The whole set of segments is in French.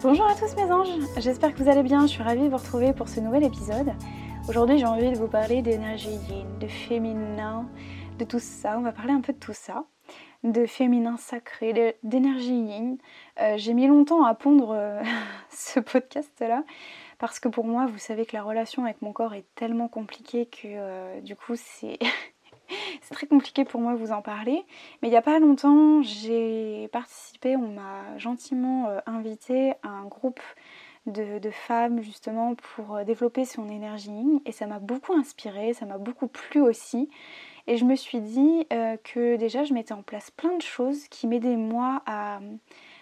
Bonjour à tous mes anges, j'espère que vous allez bien, je suis ravie de vous retrouver pour ce nouvel épisode. Aujourd'hui j'ai envie de vous parler d'énergie yin, de féminin, de tout ça, on va parler un peu de tout ça de féminin sacré, d'énergie yin. Euh, j'ai mis longtemps à pondre euh, ce podcast-là parce que pour moi, vous savez que la relation avec mon corps est tellement compliquée que euh, du coup, c'est c'est très compliqué pour moi de vous en parler. Mais il n'y a pas longtemps, j'ai participé, on m'a gentiment invité à un groupe de, femmes justement pour développer son énergie et ça m'a beaucoup inspiré, ça m'a beaucoup plu aussi. Et je me suis dit euh, que déjà je mettais en place plein de choses qui m'aidaient moi à,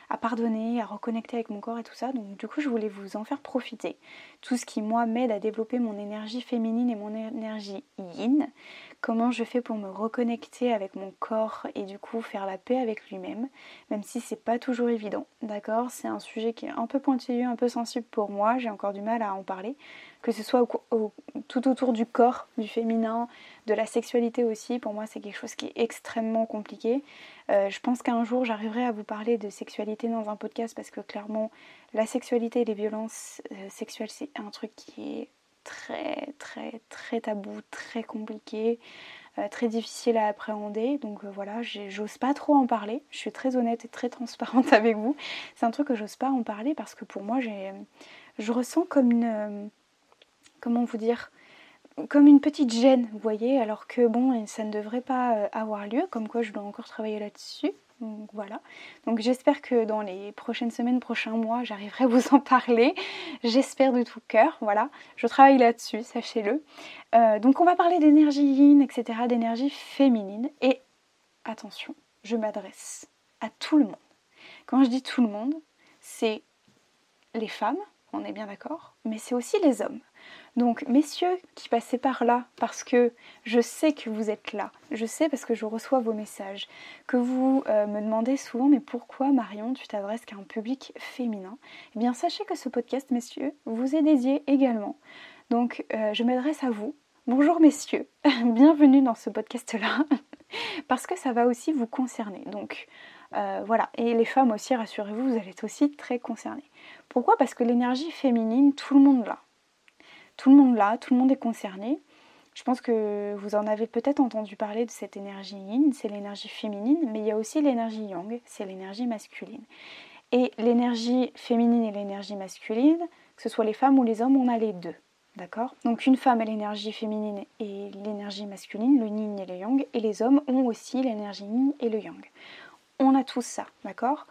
à pardonner, à reconnecter avec mon corps et tout ça. Donc du coup je voulais vous en faire profiter. Tout ce qui moi m'aide à développer mon énergie féminine et mon énergie yin comment je fais pour me reconnecter avec mon corps et du coup faire la paix avec lui-même, même si c'est pas toujours évident, d'accord? C'est un sujet qui est un peu pointilleux, un peu sensible pour moi, j'ai encore du mal à en parler, que ce soit tout autour du corps, du féminin, de la sexualité aussi, pour moi c'est quelque chose qui est extrêmement compliqué. Euh, je pense qu'un jour j'arriverai à vous parler de sexualité dans un podcast parce que clairement la sexualité et les violences euh, sexuelles c'est un truc qui est très très très tabou, très compliqué, euh, très difficile à appréhender. Donc voilà, j'ose pas trop en parler. Je suis très honnête et très transparente avec vous. C'est un truc que j'ose pas en parler parce que pour moi, je ressens comme une, comment vous dire, comme une petite gêne, vous voyez, alors que bon, ça ne devrait pas avoir lieu, comme quoi je dois encore travailler là-dessus. Donc voilà. Donc j'espère que dans les prochaines semaines, prochains mois, j'arriverai à vous en parler. J'espère de tout cœur. Voilà. Je travaille là-dessus, sachez-le. Euh, donc on va parler d'énergie yin, etc., d'énergie féminine. Et attention, je m'adresse à tout le monde. Quand je dis tout le monde, c'est les femmes, on est bien d'accord, mais c'est aussi les hommes. Donc, messieurs qui passez par là, parce que je sais que vous êtes là, je sais parce que je reçois vos messages, que vous euh, me demandez souvent, mais pourquoi Marion, tu t'adresses qu'à un public féminin? Eh bien, sachez que ce podcast, messieurs, vous est dédié également. Donc, euh, je m'adresse à vous. Bonjour, messieurs, bienvenue dans ce podcast-là, parce que ça va aussi vous concerner. Donc, euh, voilà, et les femmes aussi, rassurez-vous, vous allez être aussi très concernées. Pourquoi? Parce que l'énergie féminine, tout le monde l'a tout le monde là, tout le monde est concerné. Je pense que vous en avez peut-être entendu parler de cette énergie yin, c'est l'énergie féminine, mais il y a aussi l'énergie yang, c'est l'énergie masculine. Et l'énergie féminine et l'énergie masculine, que ce soit les femmes ou les hommes, on a les deux. D'accord? Donc une femme a l'énergie féminine et l'énergie masculine, le yin et le yang, et les hommes ont aussi l'énergie yin et le yang. On a tous ça, d'accord?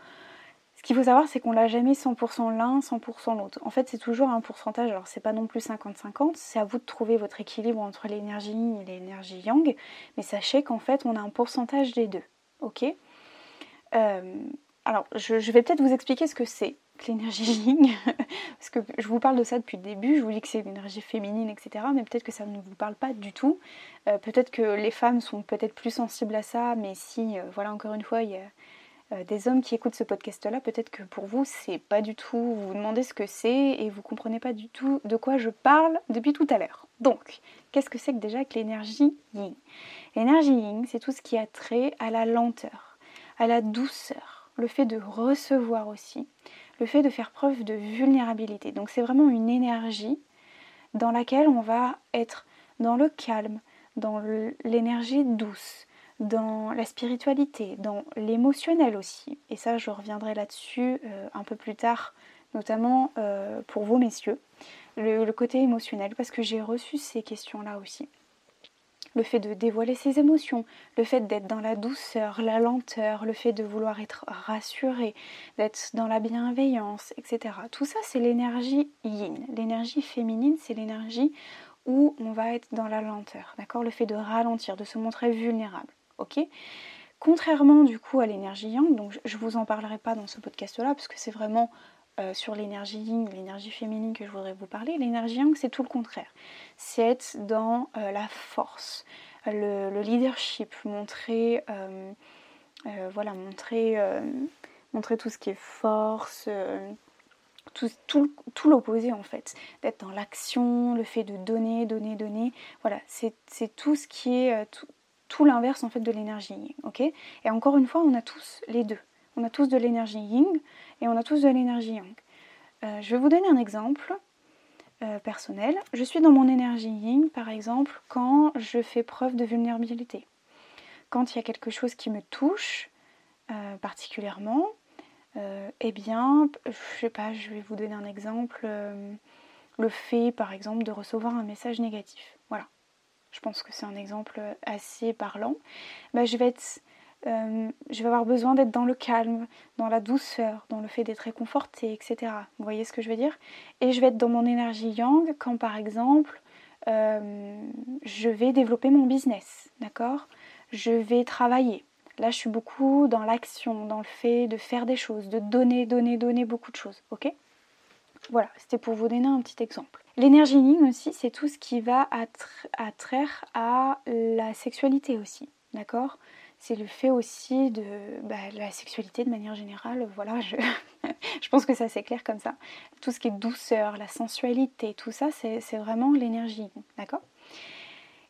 Qu'il faut savoir, c'est qu'on l'a jamais 100% l'un, 100% l'autre. En fait, c'est toujours un pourcentage. Alors, c'est pas non plus 50-50. C'est à vous de trouver votre équilibre entre l'énergie yin et l'énergie yang. Mais sachez qu'en fait, on a un pourcentage des deux. Ok? Euh, Alors, je, vais peut-être vous expliquer ce que c'est que l'énergie yin. Parce que je vous parle de ça depuis le début. Je vous dis que c'est l'énergie féminine, etc. Mais peut-être que ça ne vous parle pas du tout. Euh, peut-être que les femmes sont peut-être plus sensibles à ça. Mais si, euh, voilà, encore une fois, il y a des hommes qui écoutent ce podcast-là, peut-être que pour vous, c'est pas du tout, vous vous demandez ce que c'est et vous comprenez pas du tout de quoi je parle depuis tout à l'heure. Donc, qu'est-ce que c'est que déjà que l'énergie yin? L'énergie yin, c'est tout ce qui a trait à la lenteur, à la douceur, le fait de recevoir aussi, le fait de faire preuve de vulnérabilité. Donc, c'est vraiment une énergie dans laquelle on va être dans le calme, dans l'énergie douce, dans la spiritualité, dans l'émotionnel aussi. Et ça, je reviendrai là-dessus euh, un peu plus tard, notamment euh, pour vous, messieurs. Le, côté émotionnel, parce que j'ai reçu ces questions-là aussi. Le fait de dévoiler ses émotions, le fait d'être dans la douceur, la lenteur, le fait de vouloir être rassuré, d'être dans la bienveillance, etc. Tout ça, c'est l'énergie yin. L'énergie féminine, c'est l'énergie où on va être dans la lenteur, d'accord? Le fait de ralentir, de se montrer vulnérable ok? Contrairement du coup à l'énergie yang, donc je vous en parlerai pas dans ce podcast-là, parce que c'est vraiment euh, sur l'énergie yin, l'énergie féminine que je voudrais vous parler. L'énergie yang, c'est tout le contraire. C'est être dans euh, la force, le, leadership, montrer, euh, voilà, montrer, tout ce qui est force, tout, l'opposé en fait, d'être dans l'action, le fait de donner, donner, donner. Voilà, c'est tout ce qui est l'inverse en fait de l'énergie yin. ok? Et encore une fois, on a tous les deux. On a tous de l'énergie yin et on a tous de l'énergie yang. Euh, je vais vous donner un exemple euh, personnel. Je suis dans mon énergie yin, par exemple, quand je fais preuve de vulnérabilité. Quand il y a quelque chose qui me touche euh, particulièrement, eh bien, je sais pas, je vais vous donner un exemple. le fait, par exemple, de recevoir un message négatif. Voilà. Je pense que c'est un exemple assez parlant. Bah, je vais être euh, je vais avoir besoin d'être dans le calme, dans la douceur, dans le fait d'être réconfortée, etc. Vous voyez ce que je veux dire? Et je vais être dans mon énergie yang quand par exemple euh, je vais développer mon business, d'accord? Je vais travailler. Là, je suis beaucoup dans l'action, dans le fait de faire des choses, de donner, donner, donner beaucoup de choses, ok? Voilà, c'était pour vous donner un petit exemple. L'énergie yin aussi, c'est tout ce qui va attraire à la sexualité aussi, d'accord? C'est le fait aussi de bah, la sexualité de manière générale. Voilà, je, pense que ça c'est clair comme ça. Tout ce qui est douceur, la sensualité, tout ça, c'est vraiment l'énergie, d'accord?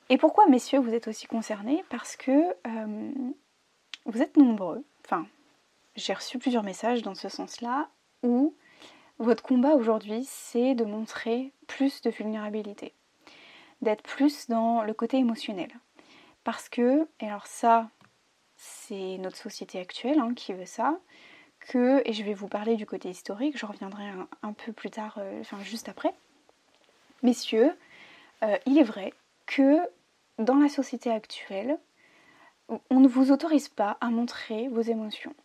Et pourquoi, messieurs, vous êtes aussi concernés? Parce que euh, vous êtes nombreux. Enfin, j'ai reçu plusieurs messages dans ce sens-là où votre combat aujourd'hui, c'est de montrer plus de vulnérabilité, d'être plus dans le côté émotionnel. Parce que, et alors ça, c'est notre société actuelle hein, qui veut ça, que, et je vais vous parler du côté historique, je reviendrai un, peu plus tard, euh, enfin juste après. Messieurs, euh, il est vrai que dans la société actuelle, on ne vous autorise pas à montrer vos émotions.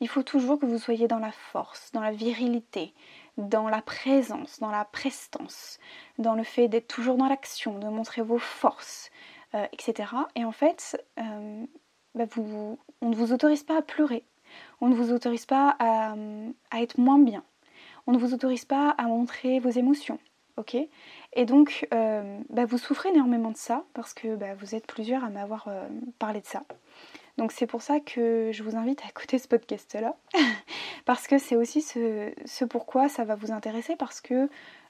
Il faut toujours que vous soyez dans la force, dans la virilité, dans la présence, dans la prestance, dans le fait d'être toujours dans l'action, de montrer vos forces, euh, etc. Et en fait, bah, on ne vous autorise pas à pleurer, on ne vous autorise pas à, être moins bien, on ne vous autorise pas à montrer vos émotions, Et donc, euh, bah, vous souffrez énormément de ça parce que bah, vous êtes plusieurs à m'avoir euh, parlé de ça. Donc c'est pour ça que je vous invite à écouter ce podcast-là, parce que c'est aussi ce, pourquoi ça va vous intéresser, parce que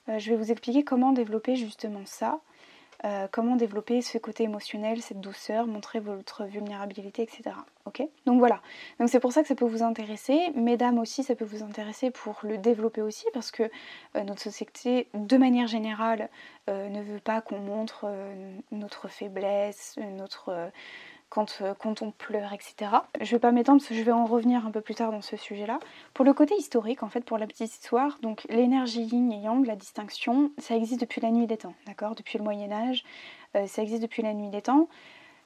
euh, je vais vous expliquer comment développer justement ça, euh, comment développer ce côté émotionnel, cette douceur, montrer votre vulnérabilité, etc. Ok? Donc voilà. Donc c'est pour ça que ça peut vous intéresser. Mesdames aussi, ça peut vous intéresser pour le développer aussi, parce que euh, notre société, de manière générale, ne veut pas qu'on montre notre faiblesse, notre euh, quand, on pleure, etc. Je ne vais pas m'étendre parce que je vais en revenir un peu plus tard dans ce sujet-là. Pour le côté historique, en fait, pour la petite histoire, donc l'énergie yin et yang, la distinction, ça existe depuis la nuit des temps, d'accord? Depuis le Moyen Âge, euh, ça existe depuis la nuit des temps.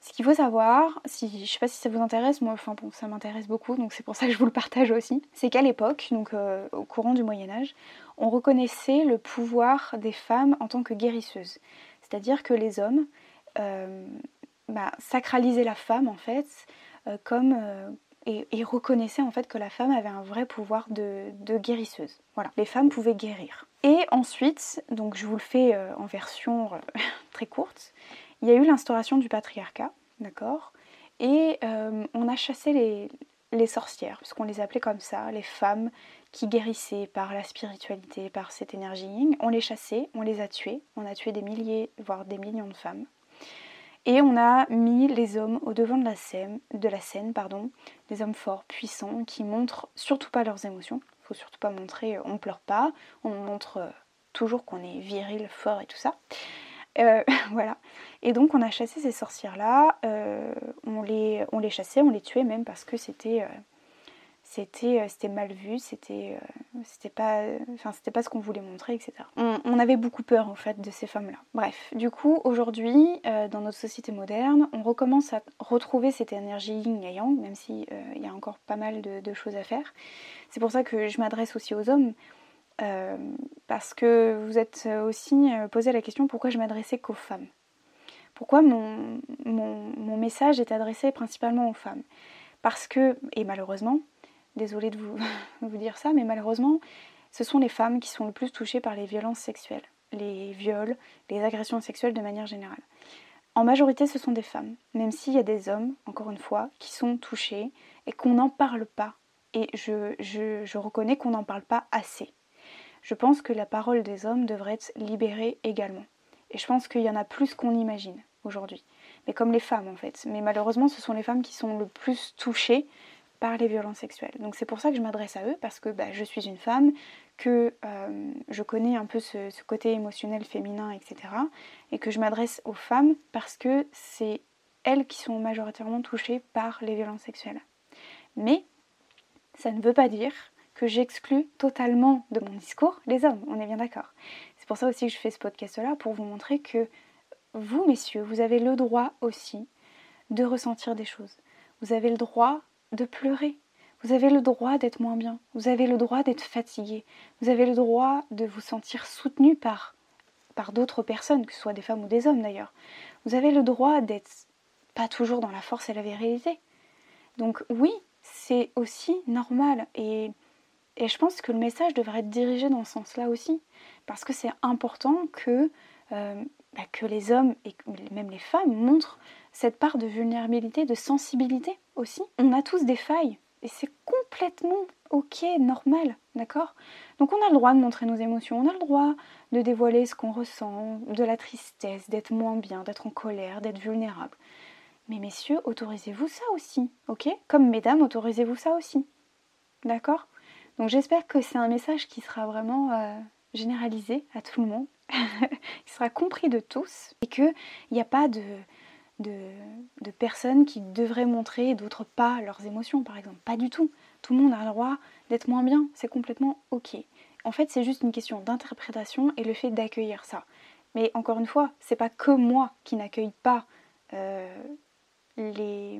Ce qu'il faut savoir, si, je ne sais pas si ça vous intéresse, moi, enfin bon, ça m'intéresse beaucoup, donc c'est pour ça que je vous le partage aussi, c'est qu'à l'époque, donc euh, au courant du Moyen Âge, on reconnaissait le pouvoir des femmes en tant que guérisseuses. C'est-à-dire que les hommes bah, sacraliser la femme en fait euh, comme euh, et, reconnaissait en fait que la femme avait un vrai pouvoir de, guérisseuse. Voilà, les femmes pouvaient guérir. Et ensuite, donc je vous le fais euh, en version très courte, il y a eu l'instauration du patriarcat, d'accord? Et on a chassé les, les sorcières, puisqu'on les appelait comme ça, les femmes qui guérissaient par la spiritualité, par cette énergie yin. On les chassait, on les a tuées, on a tué des milliers, voire des millions de femmes. Et on a mis les hommes au devant de la scène, de la scène pardon, des hommes forts, puissants, qui montrent surtout pas leurs émotions. Il faut surtout pas montrer, euh, on pleure pas, on montre euh, toujours qu'on est viril, fort et tout ça. Euh, voilà. Et donc on a chassé ces sorcières-là, on, les, on les chassait, on les tuait même parce que c'était c'était mal vu, c'était euh, c'était pas enfin c'était pas ce qu'on voulait montrer, etc. On, avait beaucoup peur en fait de ces femmes-là. Bref, du coup aujourd'hui euh, dans notre société moderne, on recommence à retrouver cette énergie yin et yang, même si il y a encore pas mal de, choses à faire. C'est pour ça que je m'adresse aussi aux hommes. parce que vous êtes aussi posé la question pourquoi je m'adressais qu'aux femmes? Pourquoi mon, mon, mon message est adressé principalement aux femmes? Parce que, et malheureusement, désolée de vous, dire ça, mais malheureusement, ce sont les femmes qui sont le plus touchées par les violences sexuelles, les viols, les agressions sexuelles de manière générale. En majorité, ce sont des femmes, même s'il y a des hommes, encore une fois, qui sont touchés et qu'on n'en parle pas. Et je, je, reconnais qu'on n'en parle pas assez. Je pense que la parole des hommes devrait être libérée également. Et je pense qu'il y en a plus qu'on imagine aujourd'hui. Mais comme les femmes en fait. Mais malheureusement, ce sont les femmes qui sont le plus touchées par les violences sexuelles. Donc c'est pour ça que je m'adresse à eux, parce que bah, je suis une femme, que euh, je connais un peu ce, côté émotionnel féminin, etc. Et que je m'adresse aux femmes parce que c'est elles qui sont majoritairement touchées par les violences sexuelles. Mais ça ne veut pas dire que j'exclus totalement de mon discours les hommes, on est bien d'accord. C'est pour ça aussi que je fais ce podcast-là, pour vous montrer que vous, messieurs, vous avez le droit aussi de ressentir des choses. Vous avez le droit de pleurer. Vous avez le droit d'être moins bien. Vous avez le droit d'être fatigué. Vous avez le droit de vous sentir soutenu par, par d'autres personnes, que ce soit des femmes ou des hommes d'ailleurs. Vous avez le droit d'être pas toujours dans la force et la virilité. Donc oui, c'est aussi normal. Et, et, je pense que le message devrait être dirigé dans ce sens-là aussi. Parce que c'est important que, euh, bah, que les hommes et même les femmes montrent cette part de vulnérabilité, de sensibilité aussi. On a tous des failles et c'est complètement ok, normal, d'accord? Donc on a le droit de montrer nos émotions, on a le droit de dévoiler ce qu'on ressent, de la tristesse, d'être moins bien, d'être en colère, d'être vulnérable. Mais messieurs, autorisez-vous ça aussi, ok? Comme mesdames, autorisez-vous ça aussi, d'accord? Donc j'espère que c'est un message qui sera vraiment euh, généralisé à tout le monde, qui sera compris de tous, et qu'il n'y a pas de de, personnes qui devraient montrer d'autres pas leurs émotions, par exemple. Pas du tout. Tout le monde a le droit d'être moins bien, c'est complètement ok. En fait, c'est juste une question d'interprétation et le fait d'accueillir ça. Mais encore une fois, c'est pas que moi qui n'accueille pas euh, les,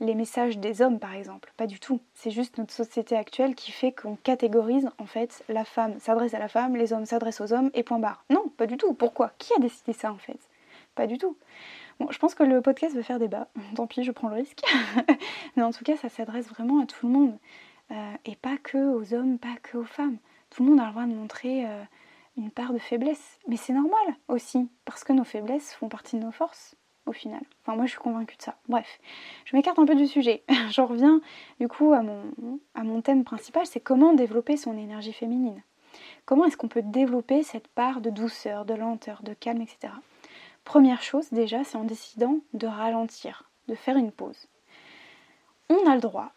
les messages des hommes, par exemple. Pas du tout. C'est juste notre société actuelle qui fait qu'on catégorise, en fait, la femme s'adresse à la femme, les hommes s'adressent aux hommes, et point barre. Non, pas du tout. Pourquoi? Qui a décidé ça, en fait? Pas du tout. Bon, je pense que le podcast va faire débat. Tant pis, je prends le risque. Mais en tout cas, ça s'adresse vraiment à tout le monde. Euh, et pas que aux hommes, pas que aux femmes. Tout le monde a le droit de montrer euh, une part de faiblesse. Mais c'est normal aussi, parce que nos faiblesses font partie de nos forces, au final. Enfin, moi, je suis convaincue de ça. Bref, je m'écarte un peu du sujet. J'en reviens, du coup, à mon thème principal, c'est comment développer son énergie féminine. Comment est-ce qu'on peut développer cette part de douceur, de lenteur, de calme, etc. Première chose déjà, c'est en décidant de ralentir, de faire une pause. On a le droit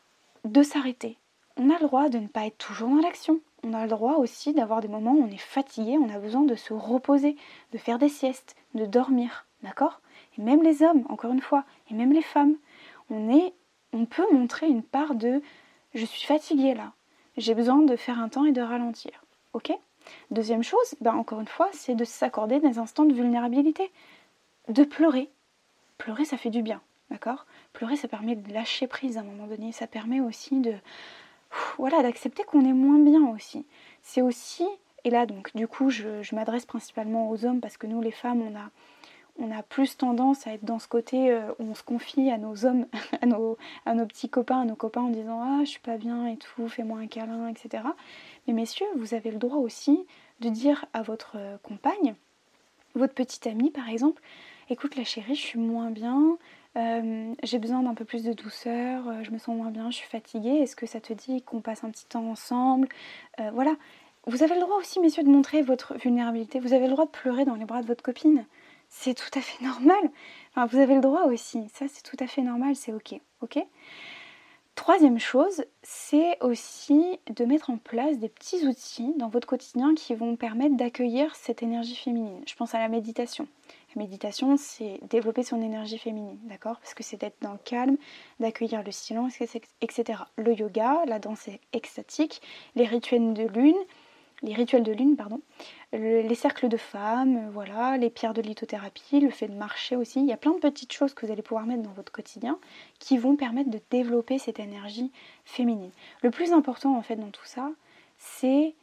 de s'arrêter. On a le droit de ne pas être toujours dans l'action. On a le droit aussi d'avoir des moments où on est fatigué, on a besoin de se reposer, de faire des siestes, de dormir. D'accord? Et même les hommes, encore une fois, et même les femmes, on, peut montrer une part de je suis fatigué là, j'ai besoin de faire un temps et de ralentir. Ok? Deuxième chose, ben encore une fois, c'est de s'accorder des instants de vulnérabilité de pleurer. Pleurer, ça fait du bien, d'accord? Pleurer, ça permet de lâcher prise à un moment donné. Ça permet aussi de, voilà, d'accepter qu'on est moins bien aussi. C'est aussi, et là donc, du coup, je, m'adresse principalement aux hommes parce que nous, les femmes, on a, on a plus tendance à être dans ce côté euh, où on se confie à nos hommes, à nos, à nos petits copains, à nos copains en disant ah je suis pas bien et tout, fais-moi un câlin, etc. Mais messieurs, vous avez le droit aussi de dire à votre euh, compagne, votre petite amie par exemple, écoute la chérie, je suis moins bien, euh, j'ai besoin d'un peu plus de douceur, euh, je me sens moins bien, je suis fatiguée, est-ce que ça te dit qu'on passe un petit temps ensemble? Euh, Voilà. Vous avez le droit aussi, messieurs, de montrer votre vulnérabilité. Vous avez le droit de pleurer dans les bras de votre copine. C'est tout à fait normal. Vous avez le droit aussi. Ça, c'est tout à fait normal, c'est ok. Ok? Troisième chose, c'est aussi de mettre en place des petits outils dans votre quotidien qui vont permettre d'accueillir cette énergie féminine. Je pense à la méditation. La méditation, c'est développer son énergie féminine, d'accord? Parce que c'est d'être dans le calme, d'accueillir le silence, etc. Le yoga, la danse extatique, les rituels de lune, les rituels de lune, pardon, les cercles de femmes, voilà, les pierres de lithothérapie, le fait de marcher aussi. Il y a plein de petites choses que vous allez pouvoir mettre dans votre quotidien qui vont permettre de développer cette énergie féminine. Le plus important en fait dans tout ça, c'est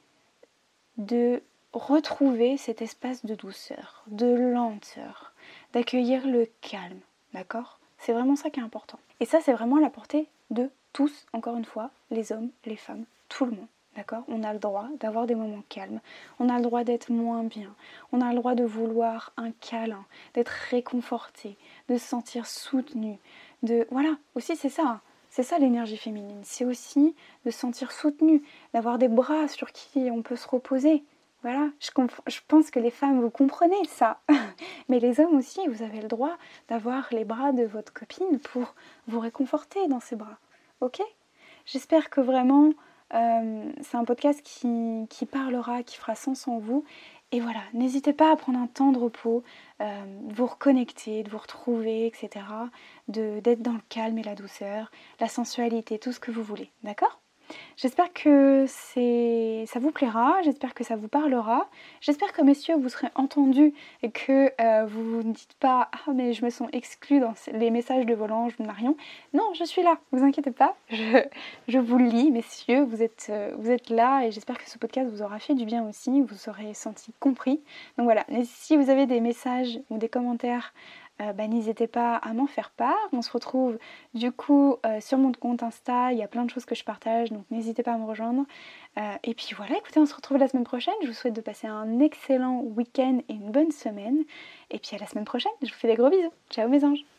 de retrouver cet espace de douceur, de lenteur, d'accueillir le calme, d'accord? C'est vraiment ça qui est important. Et ça, c'est vraiment la portée de tous, encore une fois, les hommes, les femmes, tout le monde. D'accord? On a le droit d'avoir des moments calmes. On a le droit d'être moins bien. On a le droit de vouloir un câlin, d'être réconforté, de se sentir soutenu. De voilà, aussi c'est ça. Hein. C'est ça l'énergie féminine. C'est aussi de se sentir soutenu, d'avoir des bras sur qui on peut se reposer. Voilà, je, je pense que les femmes, vous comprenez ça. Mais les hommes aussi, vous avez le droit d'avoir les bras de votre copine pour vous réconforter dans ses bras. Ok? J'espère que vraiment euh, c'est un podcast qui, parlera, qui fera sens en vous. Et voilà, n'hésitez pas à prendre un temps de repos, euh, de vous reconnecter, de vous retrouver, etc. D'être dans le calme et la douceur, la sensualité, tout ce que vous voulez. D'accord? J'espère que ça vous plaira, j'espère que ça vous parlera, j'espère que messieurs vous serez entendus et que euh, vous ne dites pas Ah mais je me sens exclue dans les messages de Volange de Marion. Non, je suis là, vous inquiétez pas, je, vous lis messieurs, vous êtes, euh, vous êtes là et j'espère que ce podcast vous aura fait du bien aussi, vous serez senti compris. Donc voilà, si vous avez des messages ou des commentaires euh, bah, n'hésitez pas à m'en faire part. On se retrouve du coup euh, sur mon compte Insta, il y a plein de choses que je partage, donc n'hésitez pas à me rejoindre. Euh, et puis voilà, écoutez, on se retrouve la semaine prochaine. Je vous souhaite de passer un excellent week-end et une bonne semaine. Et puis à la semaine prochaine, je vous fais des gros bisous. Ciao mes anges